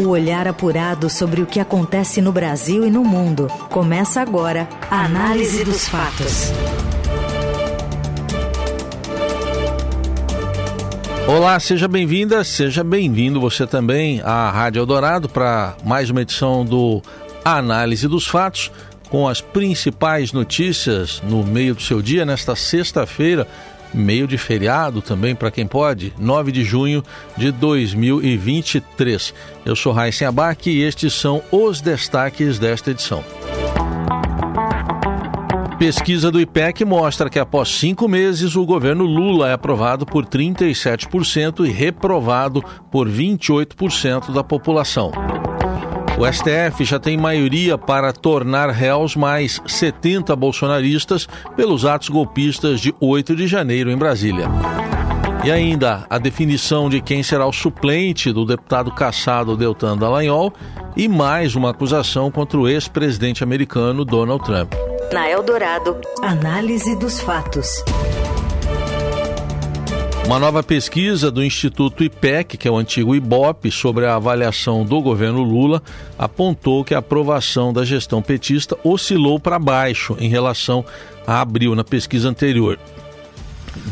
O olhar apurado sobre o que acontece no Brasil e no mundo. Começa agora a Análise dos Fatos. Olá, seja bem-vinda, seja bem-vindo você também à Rádio Eldorado para mais uma edição do Análise dos Fatos com as principais notícias no meio do seu dia nesta sexta-feira, meio de feriado também para quem pode, 9 de junho de 2023. Eu sou Raíssen Abac e estes são os destaques desta edição. Pesquisa do IPEC mostra que após cinco meses o governo Lula é aprovado por 37% e reprovado por 28% da população. O STF já tem maioria para tornar réus mais 70 bolsonaristas pelos atos golpistas de 8 de janeiro em Brasília. E ainda a definição de quem será o suplente do deputado caçado Deltan Dallagnol e mais uma acusação contra o ex-presidente americano Donald Trump. Na Eldorado, análise dos fatos. Uma nova pesquisa do Instituto IPEC, que é o antigo IBOP, sobre a avaliação do governo Lula, apontou que a aprovação da gestão petista oscilou para baixo em relação a abril, na pesquisa anterior,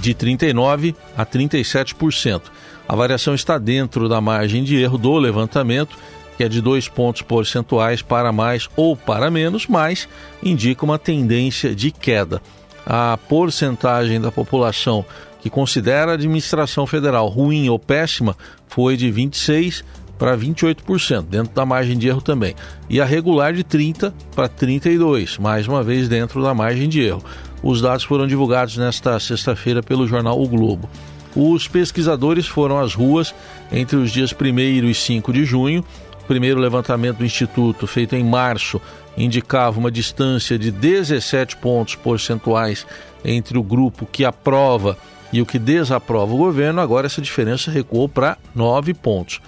de 39% a 37%. A variação está dentro da margem de erro do levantamento, que é de dois pontos percentuais para mais ou para menos, mas indica uma tendência de queda. A porcentagem da população que considera a administração federal ruim ou péssima foi de 26% para 28%, dentro da margem de erro também. E a regular de 30% para 32%, mais uma vez dentro da margem de erro. Os dados foram divulgados nesta sexta-feira pelo jornal O Globo. Os pesquisadores foram às ruas entre os dias 1 e 5 de junho. O primeiro levantamento do Instituto, feito em março, indicava uma distância de 17 pontos percentuais entre o grupo que aprova e o que desaprova o governo, agora essa diferença recuou para nove pontos.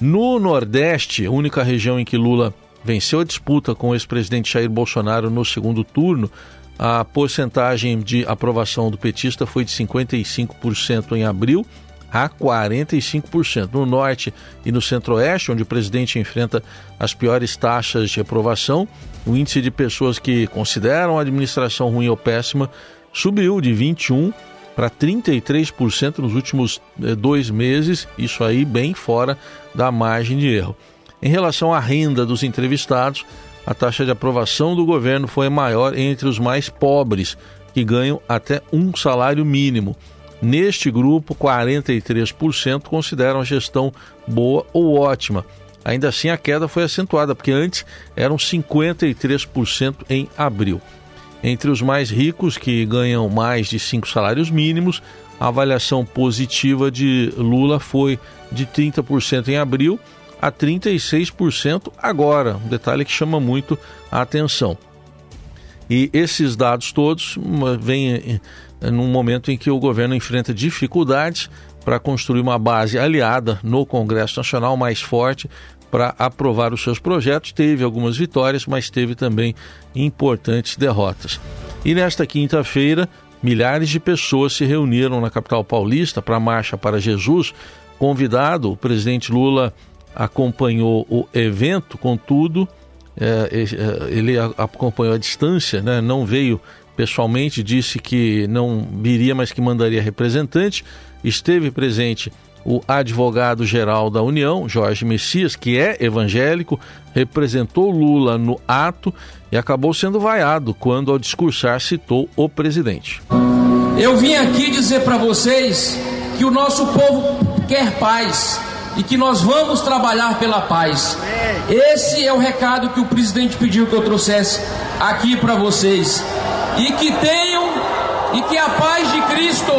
No Nordeste, única região em que Lula venceu a disputa com o ex-presidente Jair Bolsonaro no segundo turno, a porcentagem de aprovação do petista foi de 55% em abril a 45%. No Norte e no Centro-Oeste, onde o presidente enfrenta as piores taxas de aprovação, o índice de pessoas que consideram a administração ruim ou péssima subiu de 21% para 33% nos últimos eh, dois meses, isso aí bem fora da margem de erro. Em relação à renda dos entrevistados, a taxa de aprovação do governo foi maior entre os mais pobres, que ganham até um salário mínimo. Neste grupo, 43% consideram a gestão boa ou ótima. Ainda assim, a queda foi acentuada, porque antes eram 53% em abril. Entre os mais ricos, que ganham mais de cinco salários mínimos, a avaliação positiva de Lula foi de 30% em abril a 36% agora. Um detalhe que chama muito a atenção. E esses dados todos vêm num momento em que o governo enfrenta dificuldades para construir uma base aliada no Congresso Nacional mais forte para aprovar os seus projetos. Teve algumas vitórias, mas teve também importantes derrotas. E nesta quinta-feira, milhares de pessoas se reuniram na capital paulista para a Marcha para Jesus. Convidado, o presidente Lula acompanhou o evento, contudo, é, é, ele acompanhou a distância, né? não veio pessoalmente, disse que não viria, mas que mandaria representante. Esteve presente o advogado-geral da União, Jorge Messias, que é evangélico, representou Lula no ato e acabou sendo vaiado quando, ao discursar, citou o presidente. Eu vim aqui dizer para vocês que o nosso povo quer paz e que nós vamos trabalhar pela paz. Esse é o recado que o presidente pediu que eu trouxesse aqui para vocês. E que tenham e que a paz de Cristo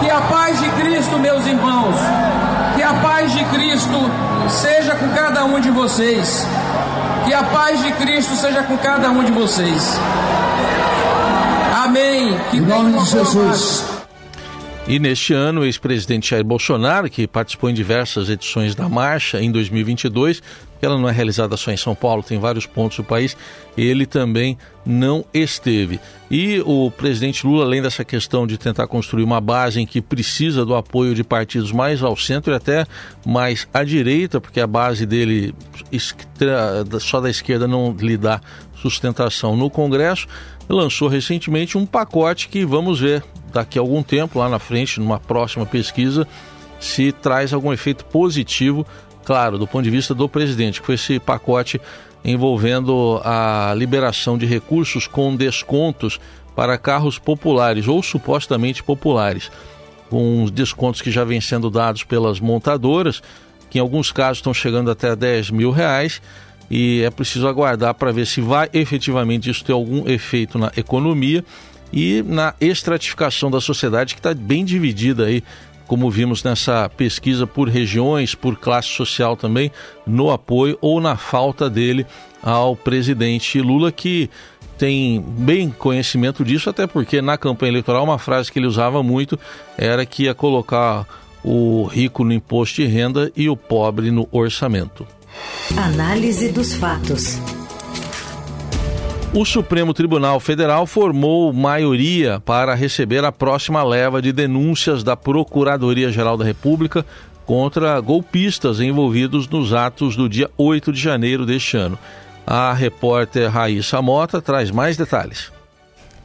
que a paz de Cristo, meus irmãos, que a paz de Cristo seja com cada um de vocês. Que a paz de Cristo seja com cada um de vocês. Amém. Que em nome de Jesus. E neste ano, o ex-presidente Jair Bolsonaro, que participou em diversas edições da marcha em 2022, ela não é realizada só em São Paulo, tem vários pontos do país, ele também não esteve. E o presidente Lula, além dessa questão de tentar construir uma base em que precisa do apoio de partidos mais ao centro e até mais à direita, porque a base dele só da esquerda não lhe dá sustentação no Congresso, lançou recentemente um pacote que vamos ver daqui a algum tempo, lá na frente, numa próxima pesquisa, se traz algum efeito positivo, claro, do ponto de vista do presidente, foi esse pacote envolvendo a liberação de recursos com descontos para carros populares ou supostamente populares, com os descontos que já vêm sendo dados pelas montadoras, que em alguns casos estão chegando até 10 mil reais, e é preciso aguardar para ver se vai efetivamente isso ter algum efeito na economia e na estratificação da sociedade que está bem dividida aí, como vimos nessa pesquisa por regiões, por classe social também, no apoio ou na falta dele ao presidente Lula, que tem bem conhecimento disso, até porque na campanha eleitoral uma frase que ele usava muito era que ia colocar o rico no imposto de renda e o pobre no orçamento. Análise dos fatos. O Supremo Tribunal Federal formou maioria para receber a próxima leva de denúncias da Procuradoria-Geral da República contra golpistas envolvidos nos atos do dia 8 de janeiro deste ano. A repórter Raíssa Mota traz mais detalhes.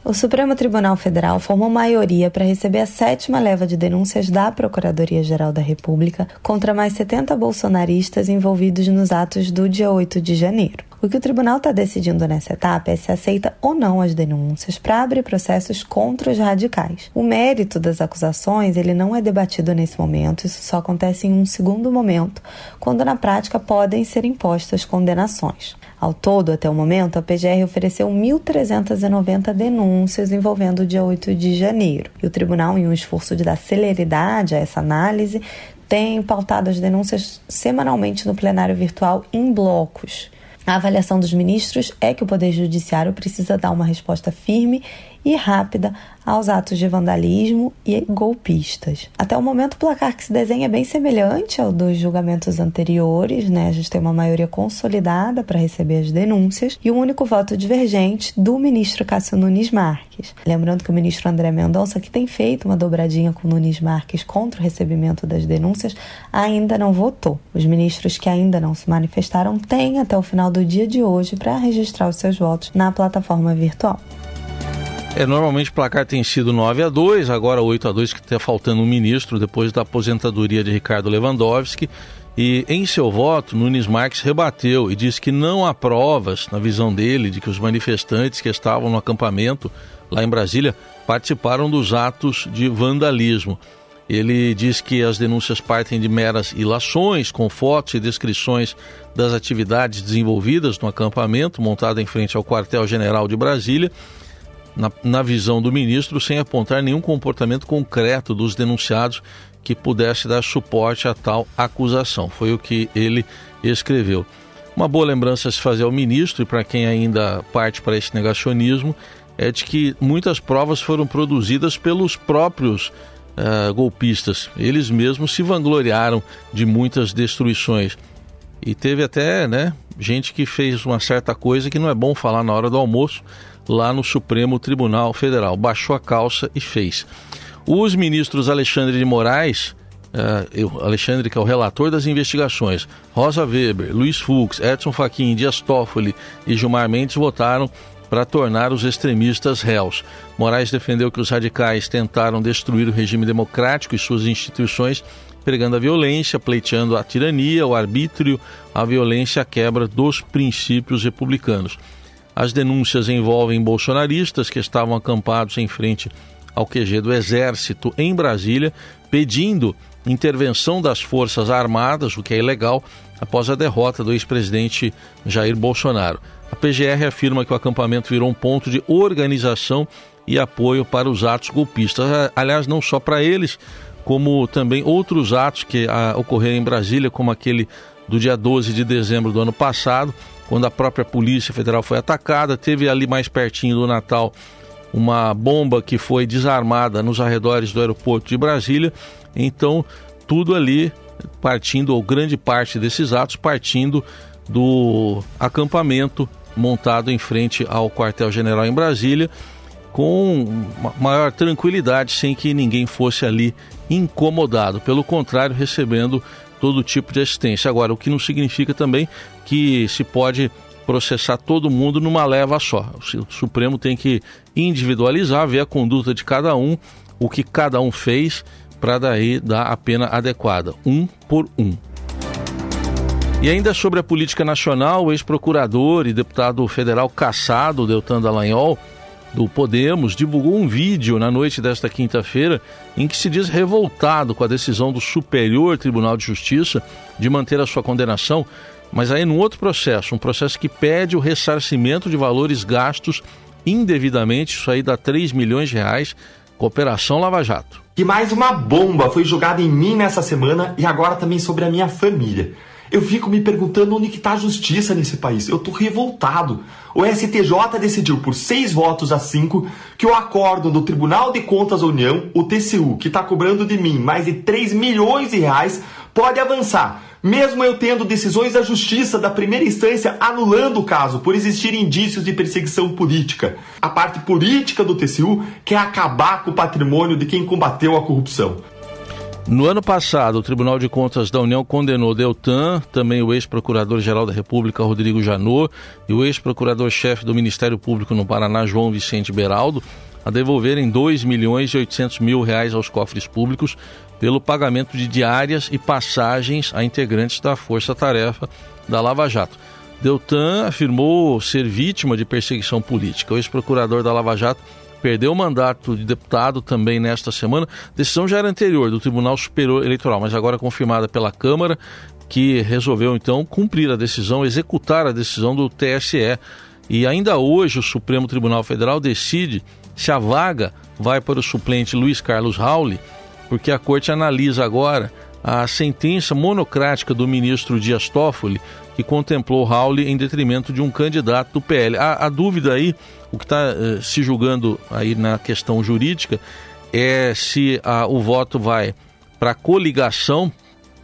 O Supremo Tribunal Federal formou maioria para receber a sétima leva de denúncias da Procuradoria-Geral da República contra mais 70 bolsonaristas envolvidos nos atos do dia 8 de janeiro. O que o tribunal está decidindo nessa etapa é se aceita ou não as denúncias para abrir processos contra os radicais. O mérito das acusações ele não é debatido nesse momento, isso só acontece em um segundo momento, quando na prática podem ser impostas condenações. Ao todo, até o momento, a PGR ofereceu 1.390 denúncias envolvendo o dia 8 de janeiro. E o tribunal, em um esforço de dar celeridade a essa análise, tem pautado as denúncias semanalmente no plenário virtual em blocos. A avaliação dos ministros é que o Poder Judiciário precisa dar uma resposta firme e rápida aos atos de vandalismo e golpistas. Até o momento, o placar que se desenha é bem semelhante ao dos julgamentos anteriores, né? A gente tem uma maioria consolidada para receber as denúncias e um único voto divergente do ministro Cássio Nunes Marques. Lembrando que o ministro André Mendonça, que tem feito uma dobradinha com Nunes Marques contra o recebimento das denúncias, ainda não votou. Os ministros que ainda não se manifestaram têm até o final do dia de hoje para registrar os seus votos na plataforma virtual. É, normalmente o placar tem sido 9 a 2, agora 8 a 2 que está faltando um ministro depois da aposentadoria de Ricardo Lewandowski. E em seu voto, Nunes Marques rebateu e disse que não há provas, na visão dele, de que os manifestantes que estavam no acampamento lá em Brasília participaram dos atos de vandalismo. Ele diz que as denúncias partem de meras ilações, com fotos e descrições das atividades desenvolvidas no acampamento montado em frente ao quartel-general de Brasília na, na visão do ministro, sem apontar nenhum comportamento concreto dos denunciados que pudesse dar suporte a tal acusação. Foi o que ele escreveu. Uma boa lembrança a se fazer ao ministro e para quem ainda parte para esse negacionismo é de que muitas provas foram produzidas pelos próprios uh, golpistas. Eles mesmos se vangloriaram de muitas destruições. E teve até né, gente que fez uma certa coisa que não é bom falar na hora do almoço, lá no Supremo Tribunal Federal. Baixou a calça e fez. Os ministros Alexandre de Moraes, uh, Alexandre, que é o relator das investigações, Rosa Weber, Luiz Fux, Edson Fachin, Dias Toffoli e Gilmar Mendes votaram para tornar os extremistas réus. Moraes defendeu que os radicais tentaram destruir o regime democrático e suas instituições, pregando a violência, pleiteando a tirania, o arbítrio, a violência, a quebra dos princípios republicanos. As denúncias envolvem bolsonaristas que estavam acampados em frente ao QG do Exército em Brasília, pedindo intervenção das Forças Armadas, o que é ilegal, após a derrota do ex-presidente Jair Bolsonaro. A PGR afirma que o acampamento virou um ponto de organização e apoio para os atos golpistas. Aliás, não só para eles, como também outros atos que ah, ocorreram em Brasília, como aquele do dia 12 de dezembro do ano passado, quando a própria Polícia Federal foi atacada. Teve ali mais pertinho do Natal uma bomba que foi desarmada nos arredores do aeroporto de Brasília. Então, tudo ali partindo, ou grande parte desses atos, partindo do acampamento montado em frente ao quartel-general em Brasília, com maior tranquilidade, sem que ninguém fosse ali incomodado. Pelo contrário, recebendo todo tipo de assistência. Agora, o que não significa também que se pode processar todo mundo numa leva só. O Supremo tem que individualizar, ver a conduta de cada um, o que cada um fez, para daí dar a pena adequada, um por um. E ainda sobre a política nacional, o ex-procurador e deputado federal caçado, Deltan Dallagnol, do Podemos, divulgou um vídeo na noite desta quinta-feira em que se diz revoltado com a decisão do Superior Tribunal de Justiça de manter a sua condenação mas aí num outro processo, um processo que pede o ressarcimento de valores gastos indevidamente, isso aí dá 3 milhões de reais, Cooperação Lava Jato. E mais uma bomba foi jogada em mim nessa semana e agora também sobre a minha família. Eu fico me perguntando onde está a justiça nesse país. Eu tô revoltado. O STJ decidiu por seis votos a cinco que o acordo do Tribunal de Contas da União, o TCU, que está cobrando de mim mais de 3 milhões de reais, pode avançar mesmo eu tendo decisões da justiça da primeira instância anulando o caso por existir indícios de perseguição política. A parte política do TCU quer acabar com o patrimônio de quem combateu a corrupção. No ano passado, o Tribunal de Contas da União condenou Deltan, também o ex-procurador-geral da República, Rodrigo Janot, e o ex-procurador-chefe do Ministério Público no Paraná, João Vicente Beraldo, a devolverem 2 milhões e 800 mil reais aos cofres públicos pelo pagamento de diárias e passagens a integrantes da Força Tarefa da Lava Jato. Deltan afirmou ser vítima de perseguição política. O ex-procurador da Lava Jato perdeu o mandato de deputado também nesta semana. A decisão já era anterior do Tribunal Superior Eleitoral, mas agora confirmada pela Câmara, que resolveu então cumprir a decisão, executar a decisão do TSE. E ainda hoje o Supremo Tribunal Federal decide se a vaga vai para o suplente Luiz Carlos Rauli porque a corte analisa agora a sentença monocrática do ministro Dias Toffoli, que contemplou Raul em detrimento de um candidato do PL. A, a dúvida aí, o que está eh, se julgando aí na questão jurídica, é se o voto vai para coligação,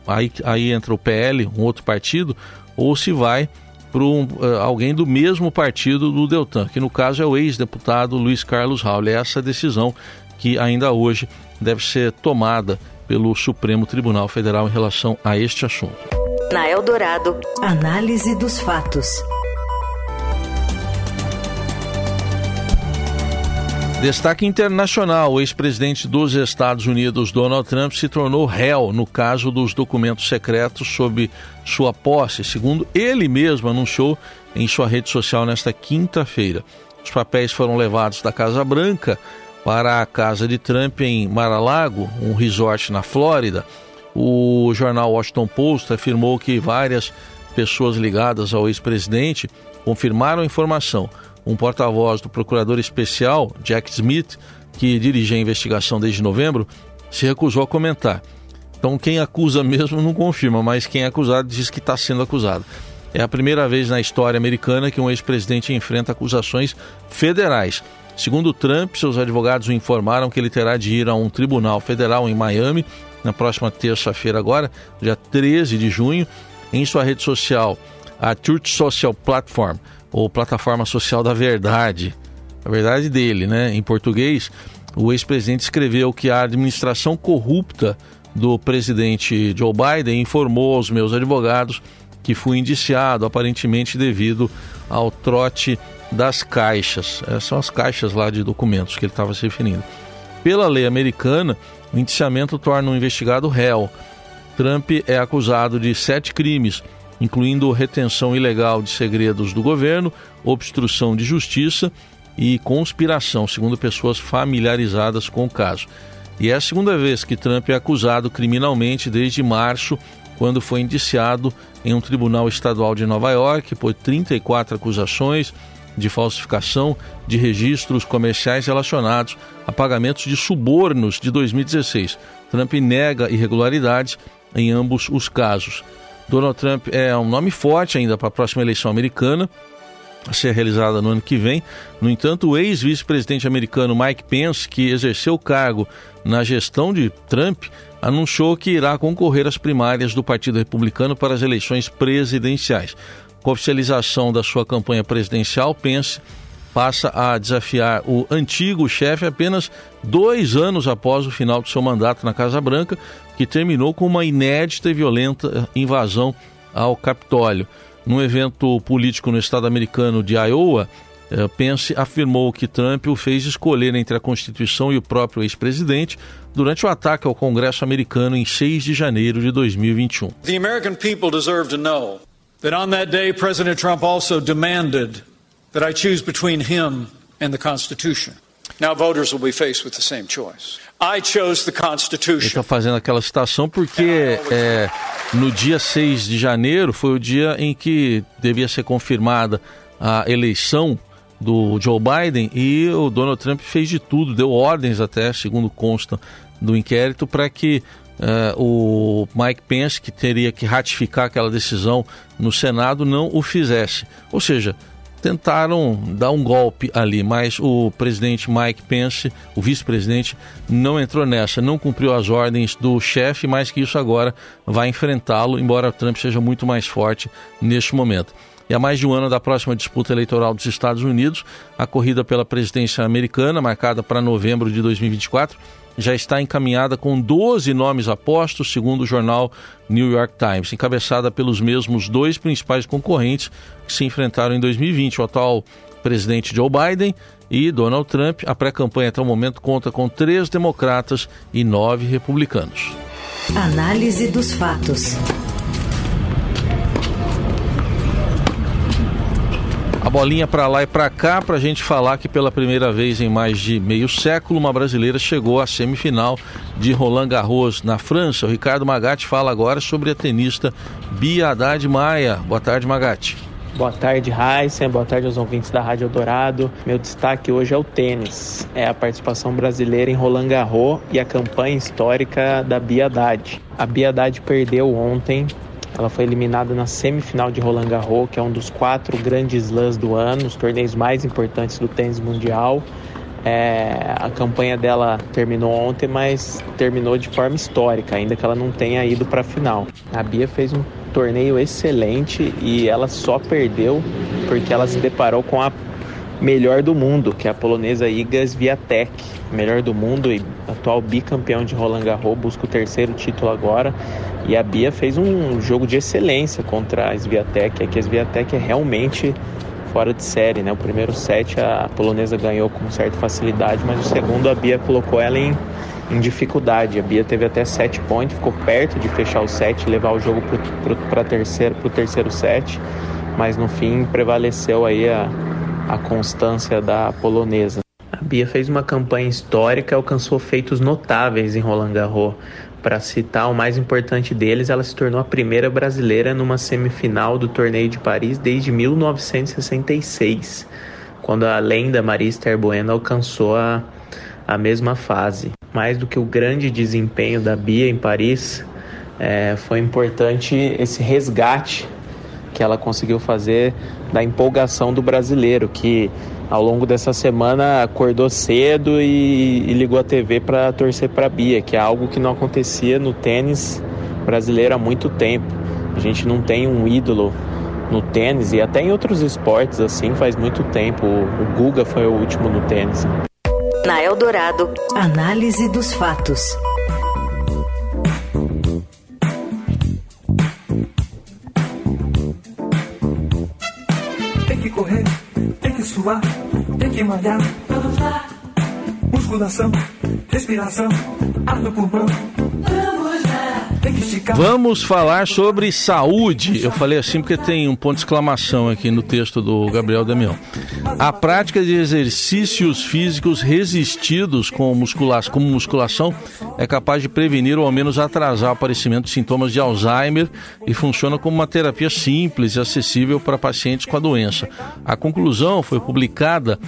aí, aí entra o PL, um outro partido, ou se vai para um, uh, alguém do mesmo partido do Deltan, que no caso é o ex-deputado Luiz Carlos Raul. É essa decisão que ainda hoje deve ser tomada pelo Supremo Tribunal Federal em relação a este assunto. Na Eldorado, análise dos fatos. Destaque internacional: o ex-presidente dos Estados Unidos, Donald Trump, se tornou réu no caso dos documentos secretos sob sua posse, segundo ele mesmo anunciou em sua rede social nesta quinta-feira. Os papéis foram levados da Casa Branca para a casa de Trump em Mar-a-Lago, um resort na Flórida. O jornal Washington Post afirmou que várias pessoas ligadas ao ex-presidente confirmaram a informação. Um porta-voz do procurador especial, Jack Smith, que dirige a investigação desde novembro, se recusou a comentar. Então, quem acusa mesmo não confirma, mas quem é acusado diz que está sendo acusado. É a primeira vez na história americana que um ex-presidente enfrenta acusações federais. Segundo Trump, seus advogados o informaram que ele terá de ir a um tribunal federal em Miami na próxima terça-feira, agora, dia 13 de junho. Em sua rede social, a Truth Social Platform, ou Plataforma Social da Verdade, a verdade dele, né? Em português, o ex-presidente escreveu que a administração corrupta do presidente Joe Biden informou aos meus advogados que fui indiciado, aparentemente devido ao trote das caixas. Essas são as caixas lá de documentos que ele estava se referindo. Pela lei americana, o indiciamento torna um investigado réu. Trump é acusado de sete crimes, incluindo retenção ilegal de segredos do governo, obstrução de justiça e conspiração, segundo pessoas familiarizadas com o caso. E é a segunda vez que Trump é acusado criminalmente desde março, quando foi indiciado em um tribunal estadual de Nova York por 34 acusações, de falsificação de registros comerciais relacionados a pagamentos de subornos de 2016. Trump nega irregularidades em ambos os casos. Donald Trump é um nome forte ainda para a próxima eleição americana. a ser realizada no ano que vem. No entanto, o ex-vice-presidente americano Mike Pence, que exerceu o cargo na gestão de Trump, anunciou que irá concorrer às primárias do Partido Republicano para as eleições presidenciais. Oficialização da sua campanha presidencial, Pence passa a desafiar o antigo chefe apenas dois anos após o final do seu mandato na Casa Branca, que terminou com uma inédita e violenta invasão ao Capitólio. Num evento político no estado americano de Iowa, eh, Pence afirmou que Trump o fez escolher entre a Constituição e o próprio ex-presidente durante o ataque ao Congresso americano em 6 de janeiro de 2021. The American people deserve to know that on that day President Trump also demanded that I choose between him and the Constitution. Now voters will be faced with the same choice. I chose the Constitution. Ele está fazendo aquela citação porque é, no dia 6 de janeiro foi o dia em que devia ser confirmada a eleição do Joe Biden e o Donald Trump fez de tudo, deu ordens até, segundo consta do inquérito, para que uh, o Mike Pence, que teria que ratificar aquela decisão no Senado, não o fizesse. Ou seja, tentaram dar um golpe ali, mas o presidente Mike Pence, o vice-presidente, não entrou nessa, não cumpriu as ordens do chefe, mais que isso agora vai enfrentá-lo, embora Trump seja muito mais forte neste momento. E há mais de um ano da próxima disputa eleitoral dos Estados Unidos, a corrida pela presidência americana, marcada para novembro de 2024, já está encaminhada com 12 nomes apostos, segundo o jornal New York Times, encabeçada pelos mesmos dois principais concorrentes que se enfrentaram em 2020, o atual presidente Joe Biden e Donald Trump. A pré-campanha até o momento conta com três democratas e nove republicanos. Análise dos fatos. A bolinha para lá e para cá para a gente falar que pela primeira vez em mais de meio século uma brasileira chegou à semifinal de Roland Garros na França. O Ricardo Magatti fala agora sobre a tenista Bia Haddad Maia. Boa tarde, Magatti. Boa tarde, Heisen. Boa tarde aos ouvintes da Rádio Eldorado. Meu destaque hoje é o tênis. É a participação brasileira em Roland Garros e a campanha histórica da Bia Haddad. A Bia Haddad perdeu ontem ela foi eliminada na semifinal de Roland Garros, que é um dos quatro grandes slams do ano, os torneios mais importantes do tênis mundial. É, a campanha dela terminou ontem, mas terminou de forma histórica, ainda que ela não tenha ido para a final. A Bia fez um torneio excelente e ela só perdeu porque ela se deparou com a melhor do mundo, que é a polonesa Iga Swiatek, melhor do mundo e atual bicampeão de Roland Garros, busca o terceiro título agora. E a Bia fez um jogo de excelência contra a Sviatek, é que a Sviatek é realmente fora de série, né? O primeiro set a polonesa ganhou com certa facilidade, mas o segundo a Bia colocou ela em, em dificuldade. A Bia teve até sete pontos, ficou perto de fechar o set, levar o jogo para terceiro, o terceiro set, mas no fim prevaleceu aí a, a constância da polonesa. A Bia fez uma campanha histórica, alcançou feitos notáveis em Roland Garros. Para citar o mais importante deles, ela se tornou a primeira brasileira numa semifinal do torneio de Paris desde 1966, quando a lenda Maria Esther Bueno alcançou a, a mesma fase. Mais do que o grande desempenho da Bia em Paris, é, foi importante esse resgate que ela conseguiu fazer da empolgação do brasileiro, que ao longo dessa semana acordou cedo e, e ligou a TV para torcer para a Bia, que é algo que não acontecia no tênis brasileiro há muito tempo. A gente não tem um ídolo no tênis e até em outros esportes assim faz muito tempo. O, Guga foi o último no tênis. Na Eldorado, análise dos fatos. suar, tem que malhar. Musculação, respiração, ar pulmão. Vamos falar sobre saúde. Eu falei assim porque tem um ponto de exclamação aqui no texto do Gabriel Damião. A prática de exercícios físicos resistidos com como musculação é capaz de prevenir ou ao menos atrasar o aparecimento de sintomas de Alzheimer e funciona como uma terapia simples e acessível para pacientes com a doença. A conclusão foi publicada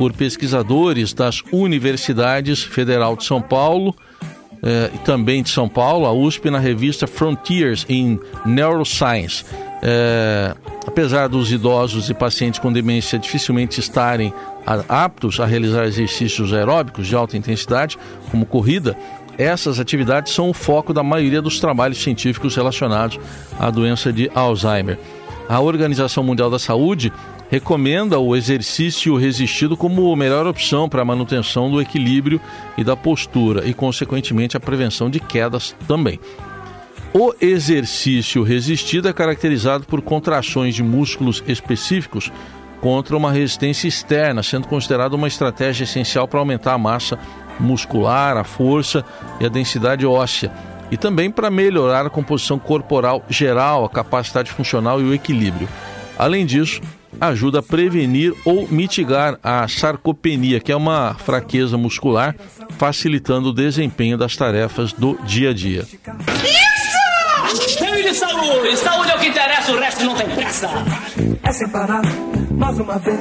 por pesquisadores das universidades Federal de São Paulo, eh, e também de São Paulo, a USP, na revista Frontiers in Neuroscience. É, apesar dos idosos e pacientes com demência dificilmente estarem aptos a realizar exercícios aeróbicos de alta intensidade, como corrida, essas atividades são o foco da maioria dos trabalhos científicos relacionados à doença de Alzheimer. A Organização Mundial da Saúde recomenda o exercício resistido como a melhor opção para a manutenção do equilíbrio e da postura e, consequentemente, a prevenção de quedas também. O exercício resistido é caracterizado por contrações de músculos específicos contra uma resistência externa, sendo considerado uma estratégia essencial para aumentar a massa muscular, a força e a densidade óssea, e também para melhorar a composição corporal geral, a capacidade funcional e o equilíbrio. Além disso, ajuda a prevenir ou mitigar a sarcopenia, que é uma fraqueza muscular, facilitando o desempenho das tarefas do dia a dia. Isso! De saúde! Saúde é o que interessa, o resto não tem pressa! É mais uma vez.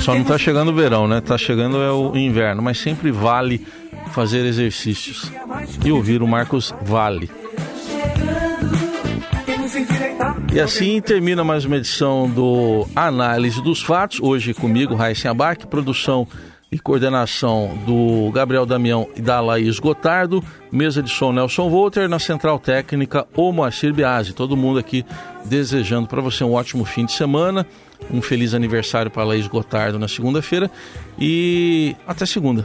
Só não está chegando o verão, né? Está chegando é o inverno, mas sempre vale fazer exercícios e ouvir o Marcos Vale. E assim termina mais uma edição do Análise dos Fatos. Hoje comigo, Raíssa Abac, produção e coordenação do Gabriel Damião e da Laís Gotardo, mesa de som Nelson Volter, na central técnica o Moacir Biasi. Todo mundo aqui desejando para você um ótimo fim de semana, um feliz aniversário para Laís Gotardo na segunda-feira e até segunda.